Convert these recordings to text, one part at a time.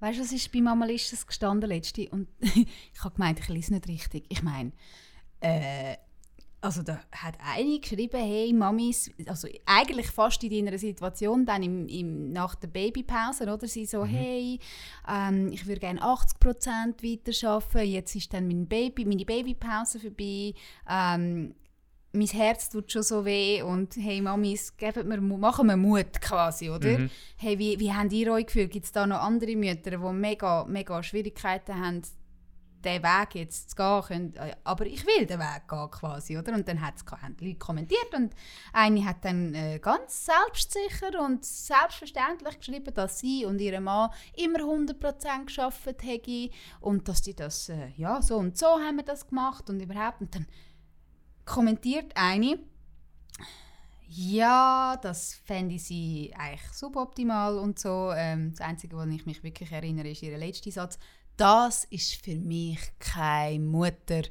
Weißt du, was ist bei Mama Listes gestanden letzte? Und ich habe gemeint, ich lese nicht richtig. Ich meine, äh, also da hat eine geschrieben, hey Mamis, also eigentlich fast in deiner Situation, dann im, im, nach der Babypause, oder? Sie so, mhm. hey, ähm, ich würde gerne 80% weiterarbeiten, jetzt ist dann mein Baby, meine Babypause vorbei, ähm, mein Herz tut schon so weh und hey Mamis, gebt mir, machen wir Mut quasi, oder? Mhm. Hey, wie, wie habt ihr euch gefühlt? Gibt es da noch andere Mütter, die mega, mega Schwierigkeiten haben, den Weg jetzt zu gehen können, äh, aber ich will den Weg gehen quasi, oder? Und dann hat's, haben Leute kommentiert und eine hat dann äh, ganz selbstsicher und selbstverständlich geschrieben, dass sie und ihr Mann immer 100% geschafft haben und dass die das, äh, ja, so und so haben wir das gemacht und überhaupt. Und dann kommentiert eine, ja, das fände sie eigentlich suboptimal und so. Ähm, das Einzige, woran ich mich wirklich erinnere, ist ihr letzter Satz das ist für mich keine Mutter.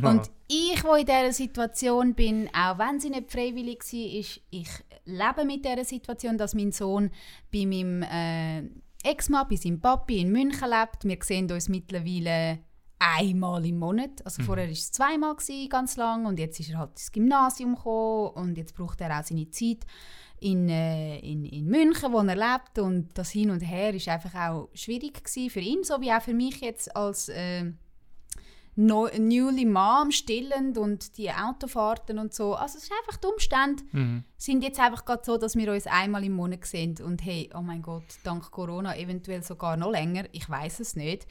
Ja. Und ich, wo in dieser Situation bin, auch wenn sie nicht freiwillig war, ist, ich lebe mit dieser Situation, dass mein Sohn bei meinem äh, Ex-Mann, bei seinem Papi in München lebt. Wir sehen uns mittlerweile einmal im Monat. Also mhm. vorher war es zweimal, gewesen, ganz lang, und jetzt ist er halt ins Gymnasium gekommen und jetzt braucht er auch seine Zeit in, äh, in, in München, wo er lebt. Und das Hin und Her ist einfach auch schwierig für ihn, so wie auch für mich jetzt als äh, no, newly Mom, stillend und die Autofahrten und so. Also es ist einfach die Umstände mhm. sind jetzt einfach gerade so, dass wir uns einmal im Monat sehen und hey, oh mein Gott, dank Corona eventuell sogar noch länger, ich weiß es nicht.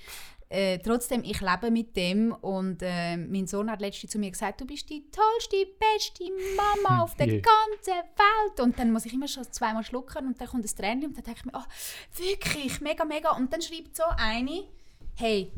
Äh, trotzdem, ich lebe mit dem und äh, mein Sohn hat letztens zu mir gesagt, du bist die tollste, beste Mama auf der yeah. ganzen Welt. Und dann muss ich immer schon zweimal schlucken und dann kommt das Tränchen und dann denke ich mir, oh, wirklich, mega, mega. Und dann schreibt so eine, hey,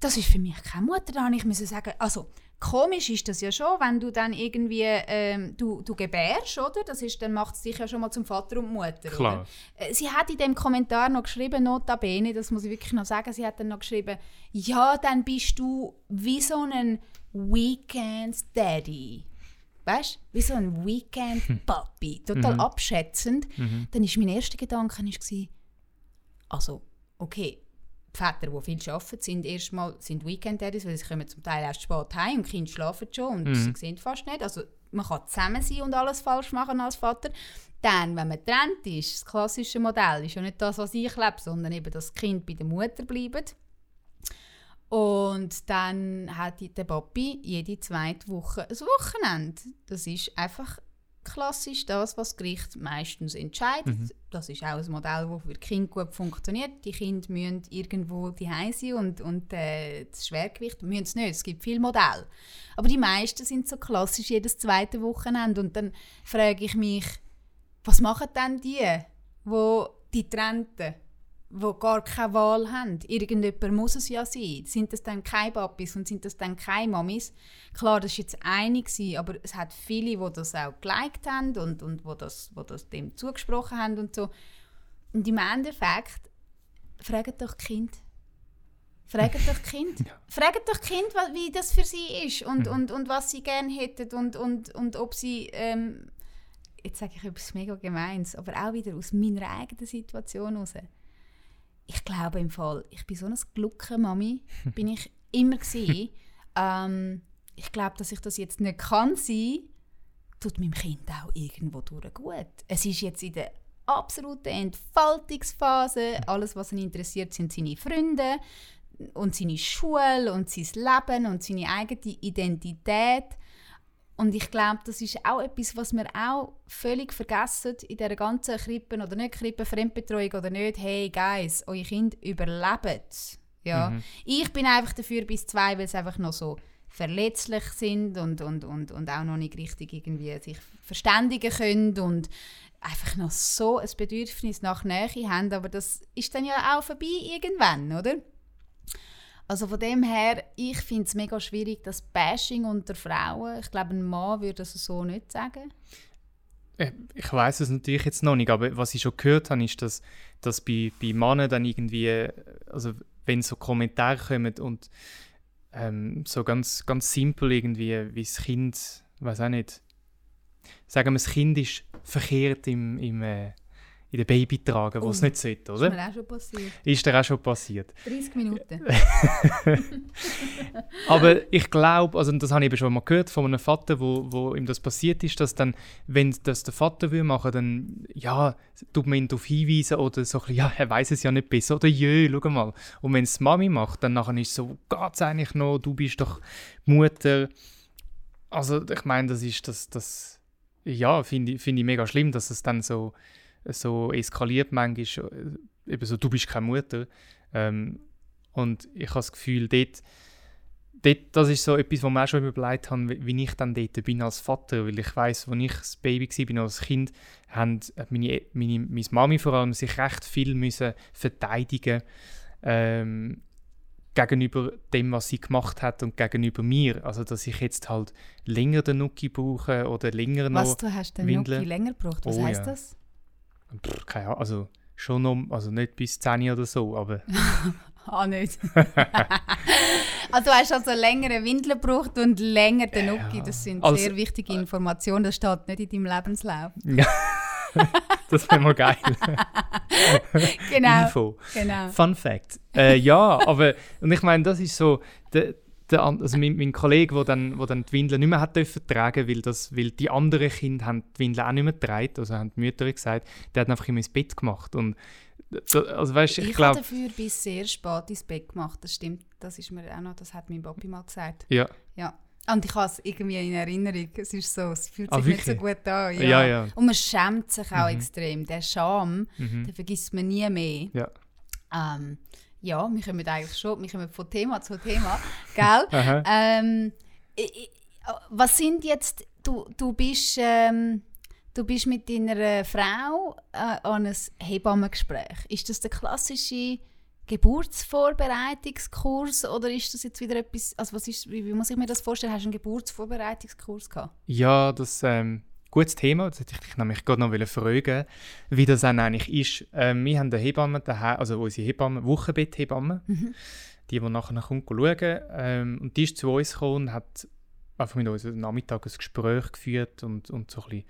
das ist für mich keine Mutter, da ich müssen sagen, also Komisch ist das ja schon, wenn du dann irgendwie ähm, du, du gebärst, oder? Das ist, dann macht es dich ja schon mal zum Vater und Mutter. Klar. Oder? Äh, sie hat in dem Kommentar noch geschrieben, notabene, das muss ich wirklich noch sagen, sie hat dann noch geschrieben, ja, dann bist du wie so ein Weekend Daddy. Weißt du? Wie so ein Weekend Papi. Total mhm. abschätzend. Mhm. Dann ist mein erster Gedanke war, also, okay, Väter, die viel arbeiten, sind erstmal sind Weekend-Daddies, weil sie kommen zum Teil erst spät heim und die Kinder schlafen schon und mhm. sie sehen fast nicht. Also man kann zusammen sein und alles falsch machen als Vater. Dann, wenn man trennt ist, das klassische Modell ist ja nicht das, was ich lebe, sondern eben, dass das Kind bei der Mutter bleibt. Und dann hat der Papi jede zweite Woche ein Wochenende. Das ist einfach klassisch das, was das Gericht meistens entscheidet. Mhm. Das ist auch ein Modell, das für Kinder gut funktioniert. Die Kinder müssen irgendwo die sein und, und äh, das Schwergewicht müssen es nicht. Es gibt viele Modelle. Aber die meisten sind so klassisch jedes zweite Wochenende. Und dann frage ich mich, was machen denn die, wo die Trennten? Die gar keine Wahl haben. Irgendjemand muss es ja sein. Sind das dann keine Papis und sind das dann keine Mamis? Klar, das war jetzt eine, aber es hat viele, die das auch geliked haben und, und wo das, wo das dem zugesprochen haben und so. Und im Endeffekt, fragt doch Kind. Fragt doch Kind. Ja. Fragt doch Kind, wie das für sie ist und, mhm. und, und was sie gerne hätten und, und, und ob sie... Ähm, jetzt sage ich etwas mega Gemeins, aber auch wieder aus meiner eigenen Situation heraus ich glaube im Fall, ich bin so eine glucke Mami, bin ich immer gewesen. ähm, ich glaube, dass ich das jetzt nicht kann sein, tut meinem Kind auch irgendwo durch gut. Es ist jetzt in der absoluten Entfaltungsphase. Alles, was ihn interessiert, sind seine Freunde und seine Schule und sein Leben und seine eigene Identität. Und ich glaube, das ist auch etwas, was wir auch völlig vergessen in dieser ganzen Krippen oder nicht Krippen, Fremdbetreuung oder nicht. Hey, Guys, eure Kinder überleben. Ja. Mhm. Ich bin einfach dafür bis zwei, weil sie einfach noch so verletzlich sind und, und, und, und auch noch nicht richtig irgendwie sich verständigen können und einfach noch so ein Bedürfnis nach Nähe haben. Aber das ist dann ja auch vorbei irgendwann, oder? Also von dem her, ich finde es mega schwierig, das Bashing unter Frauen. Ich glaube, ein Mann würde das so nicht sagen. Äh, ich weiß es natürlich jetzt noch nicht, aber was ich schon gehört habe, ist, dass, dass bei, bei Männern dann irgendwie, also wenn so Kommentare kommen und ähm, so ganz, ganz simpel irgendwie, wie das Kind, weiß auch nicht, sagen wir, das Kind ist verkehrt im, im, äh, in den Baby tragen, wo es Oh, nicht sollte, oder? ist mir auch schon passiert. Ist dir auch schon passiert. 30 Minuten. Aber ich glaube, also das habe ich eben schon mal gehört von einem Vater, wo, wo ihm das passiert ist, dass dann, wenn das der Vater will machen, dann ja, tut man ihn darauf hinweisen oder so ein bisschen, ja, er weiß es ja nicht besser oder jö, schau mal. Und wenn es Mami macht, dann nachher ist es so, geht's eigentlich noch, du bist doch Mutter. Also ich meine, das ist das, das ja, finde ich, find ich mega schlimm, dass es dann so, so eskaliert manchmal, äh, eben so, du bist keine Mutter. Ähm, und ich habe das Gefühl, dort, dort, das ist so etwas, was mir auch schon überlegt habe, wie, wie ich dann dort bin als Vater, weil ich weiß, als ich das Baby war, als Kind, haben meine, meine, meine Mami vor allem sich recht viel müssen verteidigen ähm, gegenüber dem, was sie gemacht hat und gegenüber mir. Also, dass ich jetzt halt länger den Nuki brauche oder länger noch... Was, du hast den Windeln. Nuki länger gebraucht? Was Oh, heisst ja. das? Pff, keine Ahnung, also schon noch, also nicht bis 10 oder so, aber Ah, nicht. also du hast also längere Windeln gebraucht und länger den Nuki. Ja. Das sind Also- sehr wichtige Informationen. Das steht nicht in deinem Lebenslauf. das wäre mal geil. Genau. Info. genau. Fun Fact. Äh, ja, aber und ich meine, das ist so, der, der, also mein, mein Kollege, der dann, wo dann die Windeln nicht mehr hat dürfen tragen, weil, das, weil die anderen Kinder haben die Windeln auch nicht mehr getragen, also haben die Mütter gesagt, der hat einfach immer ins Bett gemacht und also weißt, Ich, ich habe dafür bis sehr spät ins Bett gemacht. Das stimmt. Das ist mir auch noch, das hat mein Papi mal gesagt. ja, Ja. Und ich habe es irgendwie in Erinnerung. Es ist so, es fühlt sich Ah, nicht so gut an. Ja, ja. Und man schämt sich auch Mhm. extrem. Der Scham, mhm. den vergisst man nie mehr. ja. Ähm, ja, wir kommen eigentlich schon, wir kommen von Thema zu Thema, gell? Ähm, was sind jetzt, du, du bist, ähm, du bist mit deiner Frau äh, an einem Hebammengespräch. Ist das der klassische Geburtsvorbereitungskurs oder ist das jetzt wieder etwas, also was ist, wie, wie muss ich mir das vorstellen? Hast du einen Geburtsvorbereitungskurs gehabt? Ja, das ähm, gutes Thema. Das hätte ich dich nämlich gerade noch fragen, wie das dann eigentlich ist. Ähm, wir haben eine Hebamme daheim, also unsere Hebamme, Wochenbetthebamme, Mhm. die, die nachher kommt schauen. Ähm, und die ist zu uns gekommen und hat einfach mit uns am Nachmittag ein Gespräch geführt und, und so ein bisschen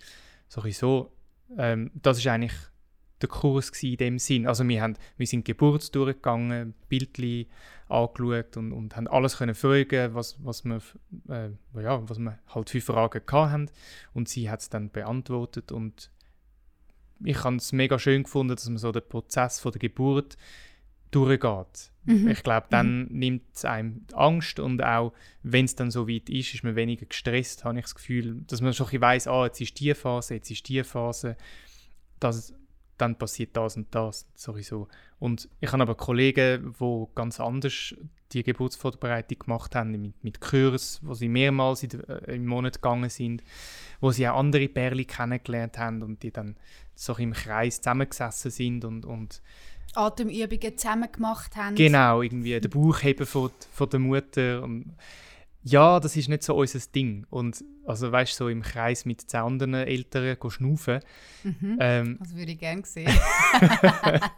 so. Ein bisschen so. Ähm, das ist eigentlich der Kurs in dem Sinn. Also wir, haben, wir sind Geburt durchgegangen, Bildchen angeschaut und, und haben alles können fragen, was, was, wir, äh, ja, was wir halt für Fragen hatten. Und sie hat es dann beantwortet und ich habe es mega schön gefunden, dass man so den Prozess von der Geburt durchgeht. Mhm. Ich glaube, dann nimmt es einem Angst und auch, wenn es dann so weit ist, ist man weniger gestresst, habe ich das Gefühl, dass man schon ein bisschen weiss, ah, jetzt ist die Phase, jetzt ist die Phase, dass dann passiert das und das sowieso. Und ich habe aber Kollegen, die ganz anders die Geburtsvorbereitung gemacht haben, mit, mit Kurs, wo sie mehrmals in, äh, im Monat gegangen sind, wo sie auch andere Pärchen kennengelernt haben und die dann so im Kreis zusammengesessen sind und, und Atemübungen zusammen gemacht haben. Genau, irgendwie den Bauch heben von, von der Mutter. Und ja, das ist nicht so unser Ding. Und also weißt du, so im Kreis mit zehn anderen Eltern schnaufen. Mhm. Ähm, Das würde ich gerne sehen.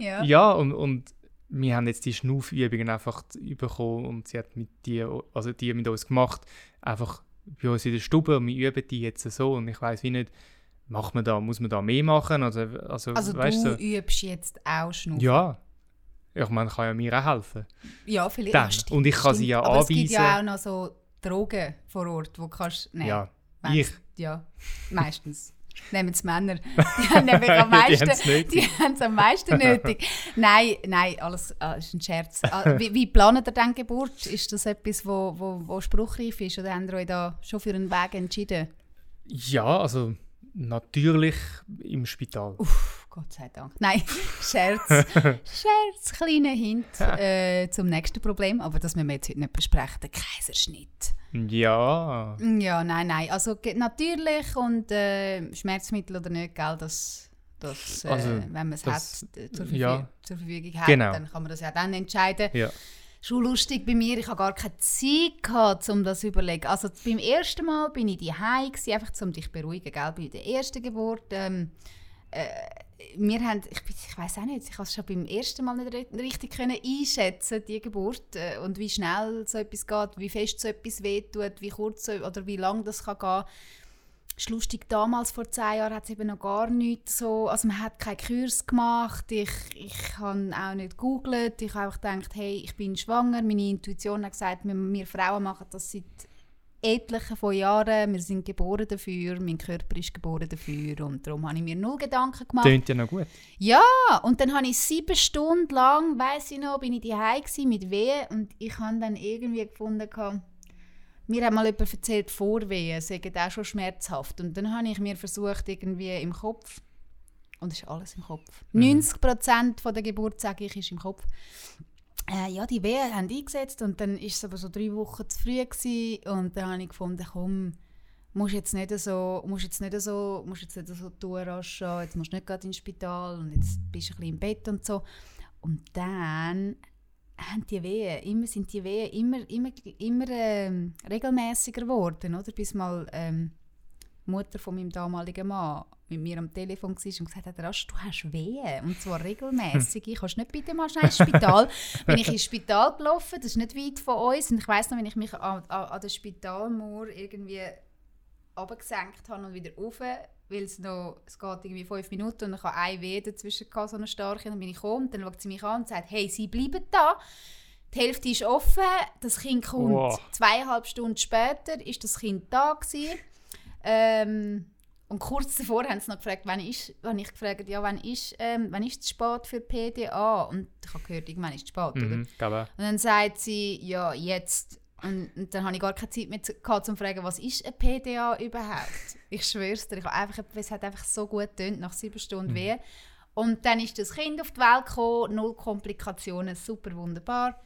ja. ja, und, und wir haben jetzt die Schnaufübungen einfach bekommen und sie hat mit die, also die mit uns gemacht, einfach bei uns in der Stube und wir üben die jetzt so und ich weiß wie nicht, macht man da, muss man da mehr machen? Also, also, Also weißt du so, übst jetzt auch Schnupfen? ja. Ich meine, kann ja mir auch helfen. Ja, vielleicht. Dann. Stimmt, Und ich kann sie stimmt. ja Aber es gibt ja anweisen. auch noch so Drogen vor Ort, wo du kannst nehmen. Ja, Wenn's- ich. Ja, meistens. Nehmen es Männer. Die haben am meisten, die am meisten nötig. Nein, nein, alles ah, ist ein Scherz. Ah, wie, wie plant ihr denn Geburt? Ist das etwas, wo, wo, wo spruchreif ist oder habt ihr euch da schon für einen Weg entschieden? Ja, also natürlich im Spital. Uff, Gott sei Dank. Nein, Scherz. Scherz, kleiner Hint äh, zum nächsten Problem, aber das müssen wir jetzt heute nicht besprechen. Der Kaiserschnitt. Ja, Ja, nein, nein. Also natürlich und äh, Schmerzmittel oder nicht, gell, das, das äh, Also, wenn man es hat, äh, zur, Verfü ja. zur Verfügung hat, Genau. dann kann man das ja dann entscheiden. ja. Schon lustig bei mir, ich habe gar keine Zeit gehabt, um das zu überlegen. Also beim ersten Mal bin ich daheim einfach um dich zu beruhigen, gell? Bei der ersten Geburt, ähm, äh, wir haben, ich, ich weiß auch nicht, ich habe es schon beim ersten Mal nicht ri- richtig können einschätzen, die Geburt äh, und wie schnell so etwas geht, wie fest so etwas wehtut, wie kurz so, oder wie lang das kann gehen. Ist lustig, damals vor zehn Jahren hat es eben noch gar nichts so, also man hat keinen Kurs gemacht, ich, ich habe auch nicht gegoogelt, ich habe einfach gedacht, hey, ich bin schwanger, meine Intuition hat gesagt, wir, wir Frauen machen das seit etlichen von Jahren, wir sind geboren dafür, mein Körper ist geboren dafür und darum habe ich mir null Gedanken gemacht. Tönt ja noch gut. Ja, und dann habe ich sieben Stunden lang, weiß ich noch, bin ich daheim mit Wehen und ich habe dann irgendwie gefunden, mir hat mal jemand erzählt, Vorwehen seien auch schon schmerzhaft. Und dann habe ich mir versucht, irgendwie im Kopf, und es ist alles im Kopf, mhm. 90% von der Geburt, sage ich, ist im Kopf. Äh, ja, die Wehen haben eingesetzt und dann war es aber so drei Wochen zu früh gewesen, und dann habe ich gefunden, komm, musst jetzt nicht so, musst jetzt nicht so, musst jetzt nicht so tun, Rascha, jetzt musst du nicht gerade ins Spital und jetzt bist du ein bisschen im Bett und so. Und dann haben die Wehen, immer sind die Wehen immer, immer, immer ähm, regelmäßiger geworden, oder? Bis mal ähm, Mutter von meinem damaligen Mann mit mir am Telefon war und gesagt hat, Rasch, du hast Wehen, und zwar regelmäßig. Ich kannst nicht bitte mal schnell ins Spital. bin ich ins Spital gelaufen, das ist nicht weit von uns, und ich weiß noch, wenn ich mich an, an, an der Spitalmauer irgendwie abgesenkt habe und wieder rauf, weil es noch, es geht irgendwie fünf Minuten und ich habe ein Weh dazwischen gehabt, so eine starke, dann bin ich gekommen und dann schaut sie mich an und sagt, hey, sie bleiben da. Die Hälfte ist offen, das Kind kommt wow. zweieinhalb Stunden später, ist das Kind da gewesen. Ähm, und kurz davor haben sie noch gefragt, wann ist, wann ich gefragt, ja, wann ist, ähm, wann ist es spät für PDA? Und ich habe gehört, irgendwann ist es spät, mhm, oder? Und dann sagt sie, ja, jetzt. Und, und, dann habe ich gar keine Zeit mehr gehabt, um zu fragen, was ist ein PDA überhaupt? Ich schwöre dir, ich einfach, es hat einfach so gut getönt, nach sieben Stunden mhm. weh. Und dann ist das Kind auf die Welt gekommen, null Komplikationen, super wunderbar.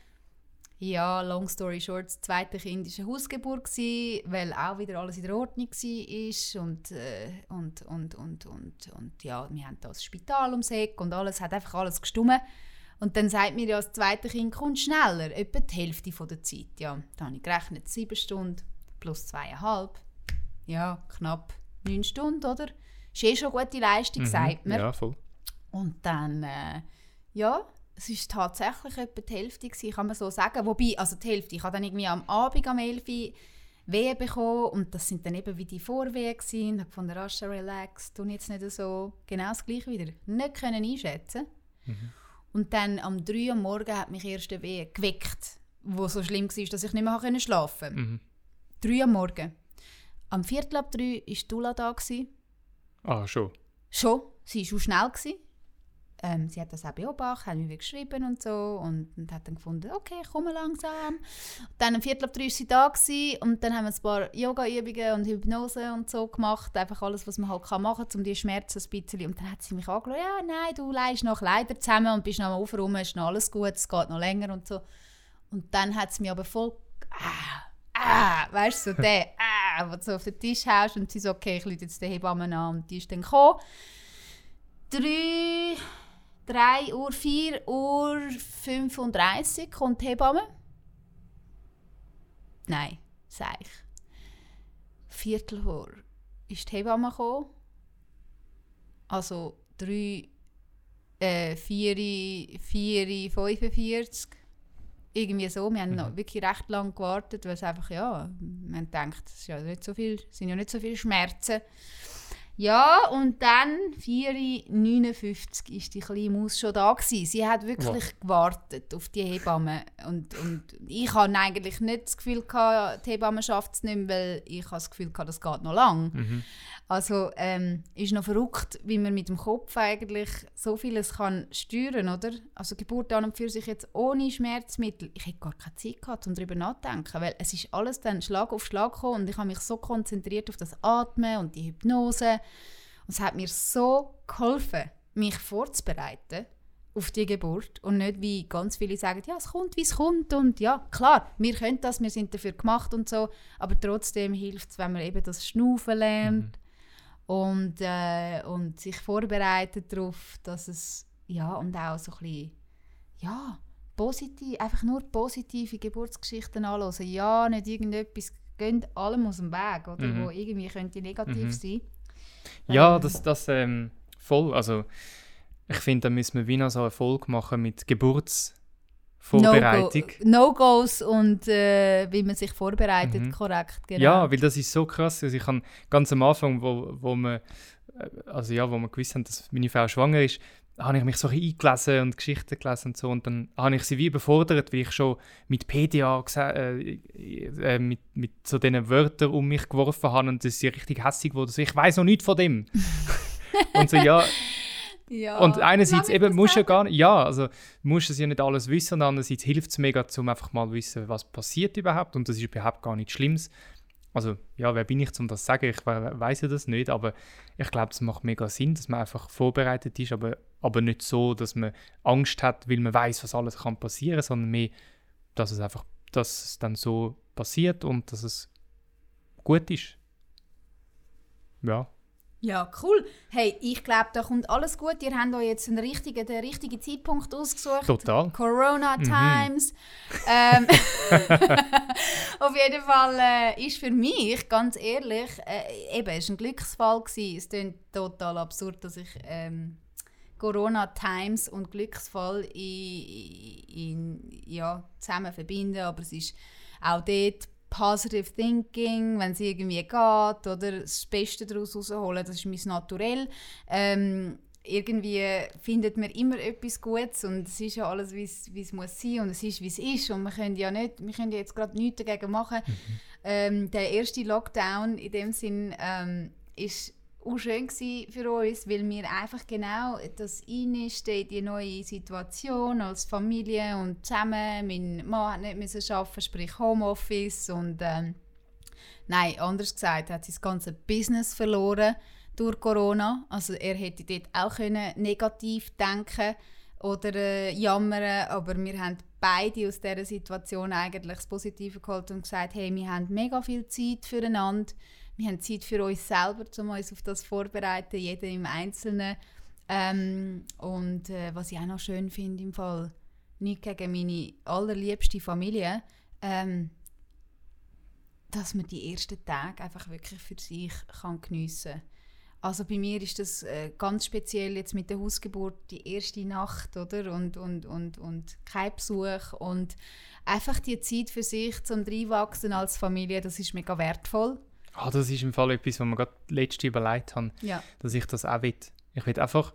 Ja, long story short, das zweite Kind war eine Hausgeburt, gewesen, weil auch wieder alles in der Ordnung war. Und, äh, und, und, und, und, und ja, wir haben das Spital ums Eck und alles, hat einfach alles gestummen. Und dann sagt mir ja, das zweite Kind kommt schneller, etwa die Hälfte von der Zeit. Ja, da habe ich gerechnet, sieben Stunden plus zweieinhalb. Ja, knapp neun Stunden, oder? Ist eh schon eine gute Leistung, mhm, sagt man. Ja, voll. Und dann, äh, ja, es war tatsächlich etwa die Hälfte, gewesen, kann man so sagen. Wobei, also die Hälfte, ich habe dann irgendwie am Abend am 11 Uhr Wehen bekommen und das sind dann eben wie die Vorwehen gewesen. Ich habe von der Rascha relax, tun jetzt nicht so genau das gleiche wieder. Nicht können einschätzen. Mhm. Und dann am 3 Uhr morgen hat mich erste Weh geweckt, wo so schlimm war, dass ich nicht mehr schlafen konnte. Mhm. 3 Uhr morgen. Am Viertel ab 3 war Dula da. Gewesen. Ah, schon? Schon. Sie war schon schnell. Gewesen. Ähm, sie hat das auch beobachtet, hat mir geschrieben und so und, und hat dann gefunden, okay, ich komme langsam. Dann am Viertel ab drei war sie da gewesen, und dann haben wir ein paar Yoga-Übungen und Hypnose und so gemacht, einfach alles, was man halt kann machen kann, um die Schmerzen ein bisschen. Und dann hat sie mich angeschaut, ja, nein, du leihst noch Kleider zusammen und bist noch mal aufgeräumt, ist noch alles gut, es geht noch länger und so. Und dann hat sie mich aber voll, ah, ah, weißt du, so der, ah, wo du so auf den Tisch haust und sie so, okay, ich rufe jetzt den Hebammen an und die ist dann gekommen. Drei 3 Uhr, 4 Uhr 35 kommt die Hebamme. Nein, sag ich. Viertel Uhr ist die Hebamme gekommen. Also 3, äh, 4, 4, 45. Irgendwie so. Wir haben mhm. noch wirklich recht lange gewartet, weil es einfach, ja, man denkt, es ja nicht so viel, sind ja nicht so viele Schmerzen. Ja, und dann, 4.59 Uhr, ist die kleine Maus schon da gewesen. Sie hat wirklich ja. gewartet auf die Hebamme. Und, und ich hatte eigentlich nicht das Gefühl, gehabt, die Hebamme schafft es nicht mehr, weil ich das Gefühl hatte, das geht noch lang. Mhm. Also ähm, ist noch verrückt, wie man mit dem Kopf eigentlich so vieles kann steuern oder? Also Geburt an und für sich jetzt ohne Schmerzmittel. Ich hätte gar keine Zeit gehabt, um darüber nachzudenken, weil es ist alles dann Schlag auf Schlag gekommen und ich habe mich so konzentriert auf das Atmen und die Hypnose und es hat mir so geholfen, mich vorzubereiten auf die Geburt und nicht wie ganz viele sagen, ja, es kommt, wie es kommt und ja, klar, wir können das, wir sind dafür gemacht und so, aber trotzdem hilft es, wenn man eben das Schnaufen lernt, mhm und, äh, und sich vorbereitet darauf, dass es, ja, und auch so ein bisschen, ja, positiv, einfach nur positive Geburtsgeschichten anhören. Ja, nicht irgendetwas, gehen allem aus dem Weg, oder, mhm. wo irgendwie könnte negativ mhm. sein. Ja, ähm, das, das ähm, voll, also ich finde, da müssen wir wie noch so Erfolg machen mit Geburts Vorbereitung. No-Gos no und äh, wie man sich vorbereitet, mhm. korrekt. Genau. Ja, weil das ist so krass. Also ich habe ganz am Anfang, wo, wo man äh, also ja, wo wir gewusst haben, dass meine Frau schwanger ist, habe ich mich so ein eingelesen und Geschichten gelesen und so. Und dann habe ich sie wie überfordert, weil ich schon mit PDA äh, äh, mit, mit so diesen Wörtern um mich geworfen habe und das ist richtig hässlich wurde. Also ich weiß noch nichts von dem. und so, ja. ja und einerseits eben musst du ja gar nicht, ja, also musst du ja nicht alles wissen und andererseits hilft es mega, um einfach mal zu wissen, was passiert überhaupt und das ist überhaupt gar nichts Schlimmes. Also, ja, wer bin ich, um das zu sagen? Ich weiß ja das nicht, aber ich glaube, es macht mega Sinn, dass man einfach vorbereitet ist, aber, aber nicht so, dass man Angst hat, weil man weiß, was alles kann passieren, sondern mehr, dass es einfach, dass es dann so passiert und dass es gut ist. Ja. Ja, cool. Hey, ich glaube, da kommt alles gut. Ihr habt euch jetzt einen richtigen, den richtigen Zeitpunkt ausgesucht. Total. Corona mhm. Times. Mhm. Ähm, auf jeden Fall äh, ist für mich, ganz ehrlich, äh, eben, es war ein Glücksfall. Gewesen. Es klingt total absurd, dass ich ähm, Corona Times und Glücksfall in, in, ja, zusammen verbinde, aber es ist auch dort Positive Thinking, wenn es irgendwie geht, oder das Beste daraus rausholen, das ist mein Naturell. Ähm, irgendwie findet man immer etwas Gutes und es ist ja alles, wie es muss sein und es ist, wie es ist und wir können ja nicht, wir können jetzt gerade nichts dagegen machen. Mhm. Ähm, der erste Lockdown in dem Sinn ähm, ist auch schön für uns, weil wir einfach genau das reinstehen, die neue Situation als Familie und zusammen. Mein Mann hat nicht müssen arbeiten, sprich Homeoffice und ähm, nein, anders gesagt, hat sein ganzes Business verloren durch Corona. Also er hätte dort auch können negativ denken oder äh, jammern, aber wir haben beide aus dieser Situation eigentlich das Positive geholt und gesagt, hey, wir haben mega viel Zeit füreinander wir haben Zeit für uns selber, um uns auf das vorzubereiten, jeder im Einzelnen. Ähm, und äh, was ich auch noch schön finde im Fall, nicht gegen meine allerliebste Familie, ähm, dass man die ersten Tage einfach wirklich für sich kann geniessen kann. Also bei mir ist das äh, ganz speziell jetzt mit der Hausgeburt die erste Nacht, oder? Und, und, und, und kein Besuch und einfach die Zeit für sich zum Reinwachsen als Familie, das ist mega wertvoll. Ah, das ist im Fall etwas, was mir gerade letzte überlegt habe, ja. dass ich das auch will. Ich will einfach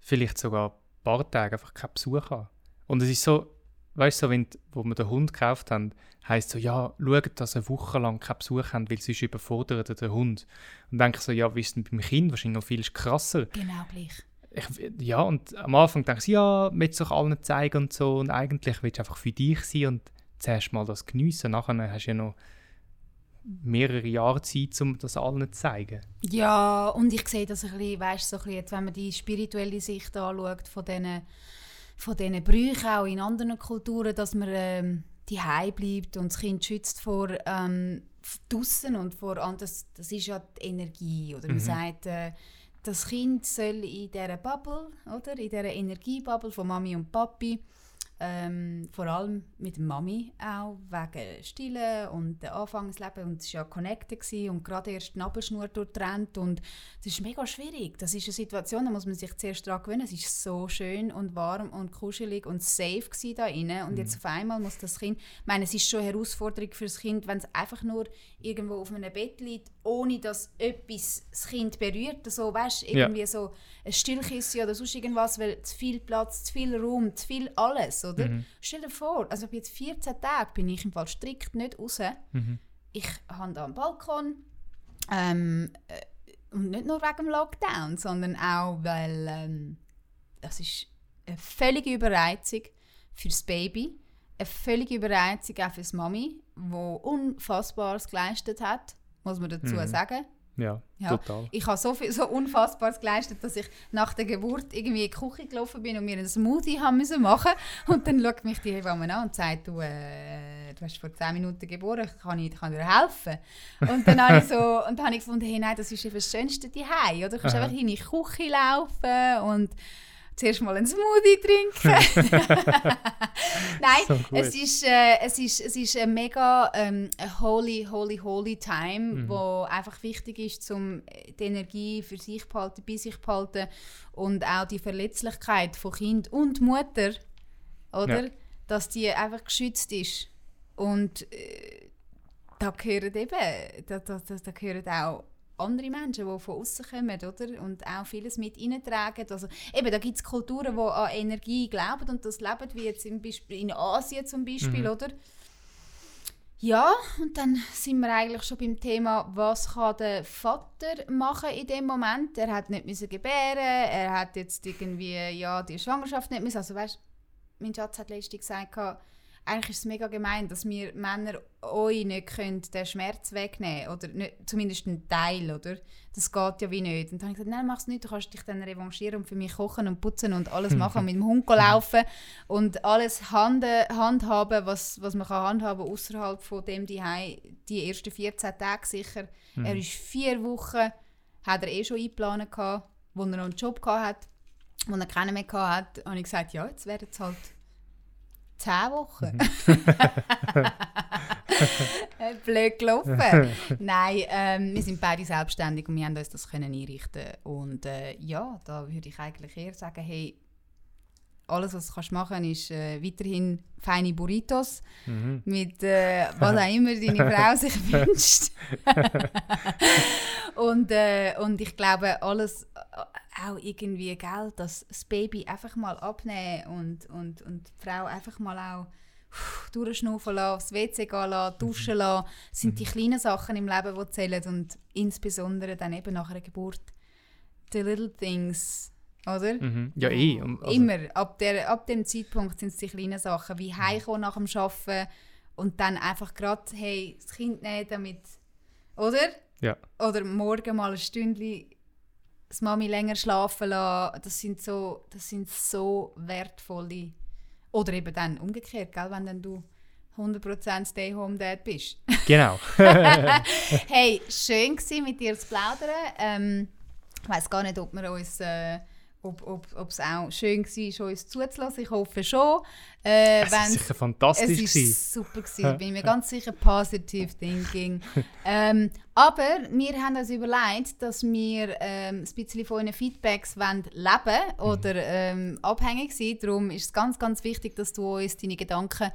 vielleicht sogar ein paar Tage einfach keinen Besuch haben. Und es ist so, weißt du, so, wenn, wo wir den Hund gekauft haben, heisst so, ja, schaut, dass eine Woche lang keinen Besuch haben, weil sonst überfordert der Hund. Und dann denke ich so, ja, wie ist denn beim Kind wahrscheinlich noch viel krasser. Genau gleich. Ich, ja, und am Anfang denke ich, ja, willst du doch allen zeigen und so. Und eigentlich willst du einfach für dich sein und zuerst mal das geniessen. Nachher hast du ja noch mehrere Jahre Zeit, um das allen zu zeigen. Ja, und ich sehe das ein bisschen, weißt, so ein bisschen, wenn man die spirituelle Sicht anschaut von diesen, von diesen Brüchen auch in anderen Kulturen, dass man ähm, die bleibt und das Kind schützt vor ähm, draussen und vor das, das ist ja die Energie oder man mhm. sagt äh, das Kind soll in dieser Bubble oder in dieser Energiebubble von Mami und Papi ähm, vor allem mit Mami auch, wegen Stillen und dem Anfangsleben. Und es war ja connected gewesen und gerade erst die Nabelschnur durchtrennt. Und das ist mega schwierig. Das ist eine Situation, da muss man sich zuerst daran gewöhnen. Es ist so schön und warm und kuschelig und safe da innen. Und mhm. jetzt auf einmal muss das Kind, ich meine, es ist schon eine Herausforderung für das Kind, wenn es einfach nur irgendwo auf einem Bett liegt, ohne dass etwas das Kind berührt. So, weißt, irgendwie ja. so ein Stillkissen oder sonst irgendwas, weil zu viel Platz, zu viel Raum, zu viel alles oder? Mhm. Stell dir vor, also jetzt 14 Tage bin ich im Fall strikt nicht raus. Mhm. Ich habe da einen Balkon. Ähm, äh, und nicht nur wegen dem Lockdown, sondern auch, weil ähm, das ist eine völlige Überreizung fürs Baby, eine völlige Überreizung auch fürs Mami, wo Unfassbares geleistet hat, muss man dazu mhm. sagen. Ja, ja, total. Ich habe so viel, so Unfassbares geleistet, dass ich nach der Geburt irgendwie in die Küche gelaufen bin und mir einen Smoothie haben müssen machen Und dann schaut mich die Hebamme an und sagt, du, äh, du hast vor 10 Minuten geboren, kann ich, kann dir helfen? Und dann habe ich so, und dann habe ich gefunden, hey, nein, das ist eben das Schönste daheim, oder? Du kannst Aha. einfach in die Küche laufen und zuerst mal einen Smoothie trinken. Nein, so es, ist, äh, es, ist, es ist ein mega ähm, a holy, holy, holy time, mhm. wo einfach wichtig ist, um die Energie für sich zu behalten, bei sich zu behalten und auch die Verletzlichkeit von Kind und Mutter, oder? Ja. dass die einfach geschützt ist. Und äh, da gehören eben, da, da, da, da gehören auch andere Menschen, die von außen kommen, oder? Und auch vieles mit reintragen. Also, eben, da gibt es Kulturen, die an Energie glauben und das leben, wie jetzt im Beispiel, in Asien zum Beispiel, mhm. oder? Ja, und dann sind wir eigentlich schon beim Thema, was kann der Vater machen in dem Moment? Er hat nicht müssen gebären, er hat jetzt irgendwie ja die Schwangerschaft nicht müssen. Also weißt, mein Schatz hat letztens gesagt, eigentlich ist es mega gemein, dass wir Männer euch nicht können den Schmerz wegnehmen können. Oder nicht, zumindest einen Teil, oder? Das geht ja wie nicht. Und dann habe ich gesagt, nein, mach es nicht, du kannst dich dann revanchieren und für mich kochen und putzen und alles machen, mit dem Hund laufen und alles hand, handhaben, was, was man kann handhaben außerhalb von dem die die ersten 14 Tage sicher. Mhm. Er ist vier Wochen, hat er eh schon eingeplant wo er noch einen Job gehabt hat, wo er keinen mehr gehabt hat, habe ich gesagt, ja, jetzt werden es halt Zehn Wochen. Mhm. Blöd gelaufen. Nein, ähm, wir sind beide selbstständig und wir haben uns das können einrichten Und äh, ja, da würde ich eigentlich eher sagen, hey, alles, was du machen kannst, ist äh, weiterhin feine Burritos mhm. mit äh, was auch immer deine Frau sich wünscht. und, äh, und ich glaube, alles äh, auch irgendwie, gell, dass das Baby einfach mal abnehmen und, und, und die Frau einfach mal auch durchschnaufen lassen, aufs WC gehen lassen, duschen mhm. lassen, sind mhm. die kleinen Sachen im Leben, die zählen und insbesondere dann eben nach einer Geburt. The little things oder? Mhm. Ja, eh. Also. Immer. Ab, der, ab dem Zeitpunkt sind es die kleinen Sachen, wie heimkommen nach dem Arbeiten und dann einfach gerade, hey, das Kind nehmen damit, oder? Ja. Oder morgen mal ein Stündchen das Mami länger schlafen lassen. Das sind so, das sind so wertvolle... Oder eben dann umgekehrt, gell, wenn dann du 100% Stay-Home-Dad bist. Genau. hey, schön war mit dir zu plaudern. Ähm, ich weiß gar nicht, ob wir uns... Äh, ob es auch schön war, uns zuzulassen. Ich hoffe schon. Äh, es war sicher fantastisch. Es war super. Gewesen. Bin mir ganz sicher positive thinking. ähm, aber wir haben uns überlegt, dass wir ähm, ein bisschen von euren Feedbacks wollen leben oder mhm. ähm, abhängig sind. Darum ist es ganz, ganz wichtig, dass du uns deine Gedanken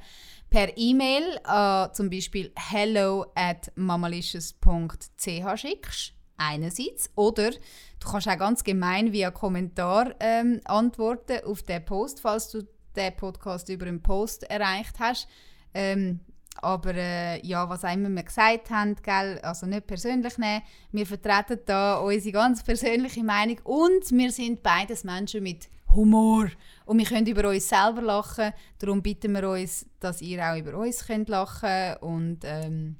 per E-Mail äh, zum Beispiel hello at mamalicious.ch schickst einerseits. Oder du kannst auch ganz gemein via Kommentar ähm, antworten auf den Post, falls du den Podcast über einen Post erreicht hast. Ähm, aber äh, ja, was auch immer wir gesagt haben, gell, also nicht persönlich nehmen. Wir vertreten da unsere ganz persönliche Meinung und wir sind beides Menschen mit Humor. Und wir können über uns selber lachen. Darum bitten wir uns, dass ihr auch über uns könnt lachen könnt.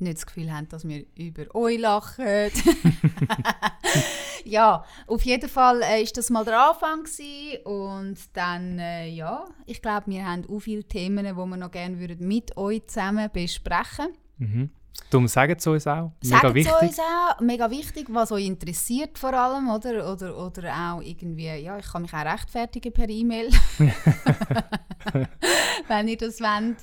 Nicht das Gefühl haben, dass wir über euch lachen. ja, auf jeden Fall äh, ist das mal der Anfang gewesen. und dann, äh, ja, ich glaube, wir haben auch viele Themen, die wir noch gerne würden mit euch zusammen besprechen mhm. Darum sagen Sie uns auch. Mega sagen wichtig. uns auch. Mega wichtig, was euch interessiert vor allem. Oder, oder, oder auch irgendwie, ja, ich kann mich auch rechtfertigen per E-Mail. Wenn ihr das wollt.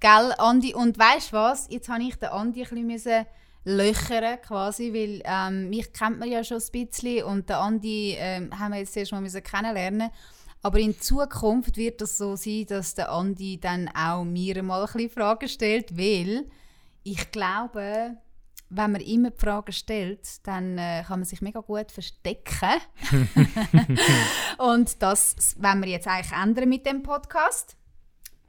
Gell, Andi? Und weißt du was? Jetzt habe ich den Andi ein bisschen löchern quasi, weil ähm, mich kennt man ja schon ein bisschen und den Andi ähm, haben wir jetzt erst mal müssen kennenlernen aber in Zukunft wird das so sein, dass der Andi dann auch mir mal ein bisschen Fragen stellt, weil ich glaube, wenn man immer die Fragen stellt, dann äh, kann man sich mega gut verstecken. und das wenn wir jetzt eigentlich ändern mit dem Podcast.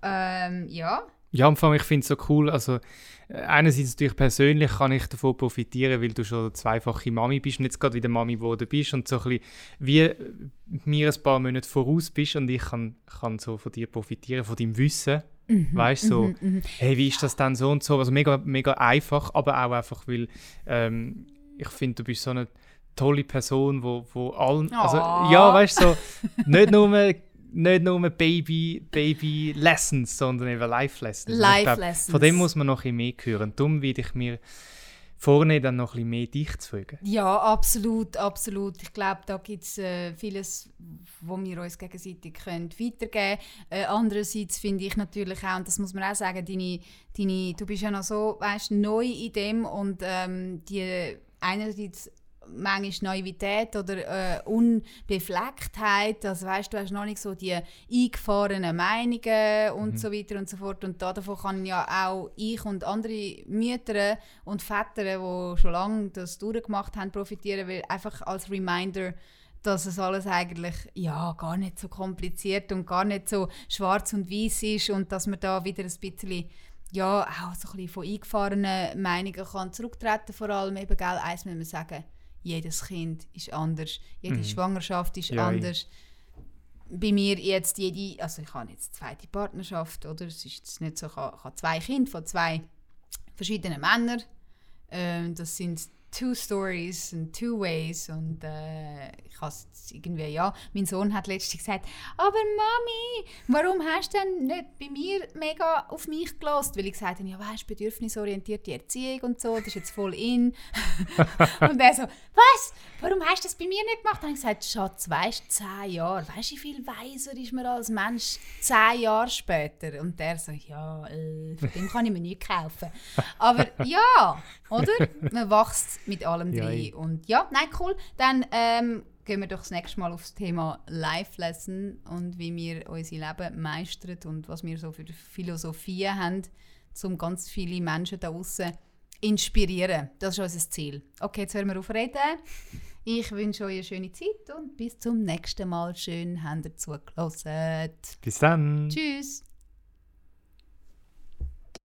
Ähm, ja, ja, am Anfang, ich finde es so cool. Also, äh, einerseits natürlich persönlich kann ich davon profitieren, weil du schon zweifache Mami bist und jetzt gerade wieder Mami geworden bist und so ein bisschen wie mir ein paar Monate voraus bist und ich kann, kann so von dir profitieren, von deinem Wissen. Mhm, weißt du, so, mhm, mhm. hey, wie ist das dann so und so? Also mega, mega einfach, aber auch einfach, weil ähm, ich finde, du bist so eine tolle Person, wo, wo allen, also ja, weißt du, so, nicht nur nicht nur Baby, Baby Lessons, sondern eben Life Lessons. Life glaub, Lessons. Von dem muss man noch ein bisschen mehr hören. Darum würde ich mir vorne dann noch ein bisschen mehr dich zu fügen. Ja, absolut, absolut. Ich glaube, da gibt es äh, vieles, wo wir uns gegenseitig können weitergeben können. Äh, andererseits finde ich natürlich auch, und das muss man auch sagen, deine, deine, du bist ja noch so weißt, neu in dem und ähm, die einerseits manchmal Naivität oder äh, Unbeflecktheit. Also weißt du, hast noch nicht so die eingefahrenen Meinungen und mhm. so weiter und so fort. Und davon kann ja auch ich und andere Mütter und Väter, die schon lange das durchgemacht haben, profitieren, weil einfach als Reminder, dass es alles eigentlich ja, gar nicht so kompliziert und gar nicht so schwarz und weiß ist und dass man da wieder ein bisschen ja, auch so ein bisschen von eingefahrenen Meinungen kann zurücktreten vor allem eben, gell, eins müssen wir sagen, jedes Kind ist anders, jede mhm. Schwangerschaft ist ja, anders. Bei mir jetzt jede, also ich habe jetzt zweite Partnerschaft, oder? Es ist jetzt nicht so, ich habe, ich habe zwei Kinder von zwei verschiedenen Männern. Ähm, das sind two stories and two ways und äh, ich habe irgendwie ja. Mein Sohn hat letztens gesagt aber Mami warum hast du denn nicht bei mir mega auf mich gelost? Weil ich gesagt habe ja weißt bedürfnisorientierte Erziehung und so das ist jetzt voll in. Und er so was? Warum hast du das bei mir nicht gemacht? Dann habe ich gesagt Schatz weißt zehn Jahre weißt wie viel weiser ist man als Mensch zehn Jahre später? Und der so ja äh, von dem kann ich mir nicht kaufen. Aber ja oder? Man wächst mit allem ja, drin. Und ja, nein, cool. Dann ähm, gehen wir doch das nächste Mal auf das Thema Life Lesson und wie wir unser Leben meistern und was wir so für Philosophie haben, um ganz viele Menschen da draußen inspirieren. Das ist unser Ziel. Okay, jetzt hören wir auf reden. Ich wünsche euch eine schöne Zeit und bis zum nächsten Mal. Schön, habt ihr zugelassen. Bis dann. Tschüss.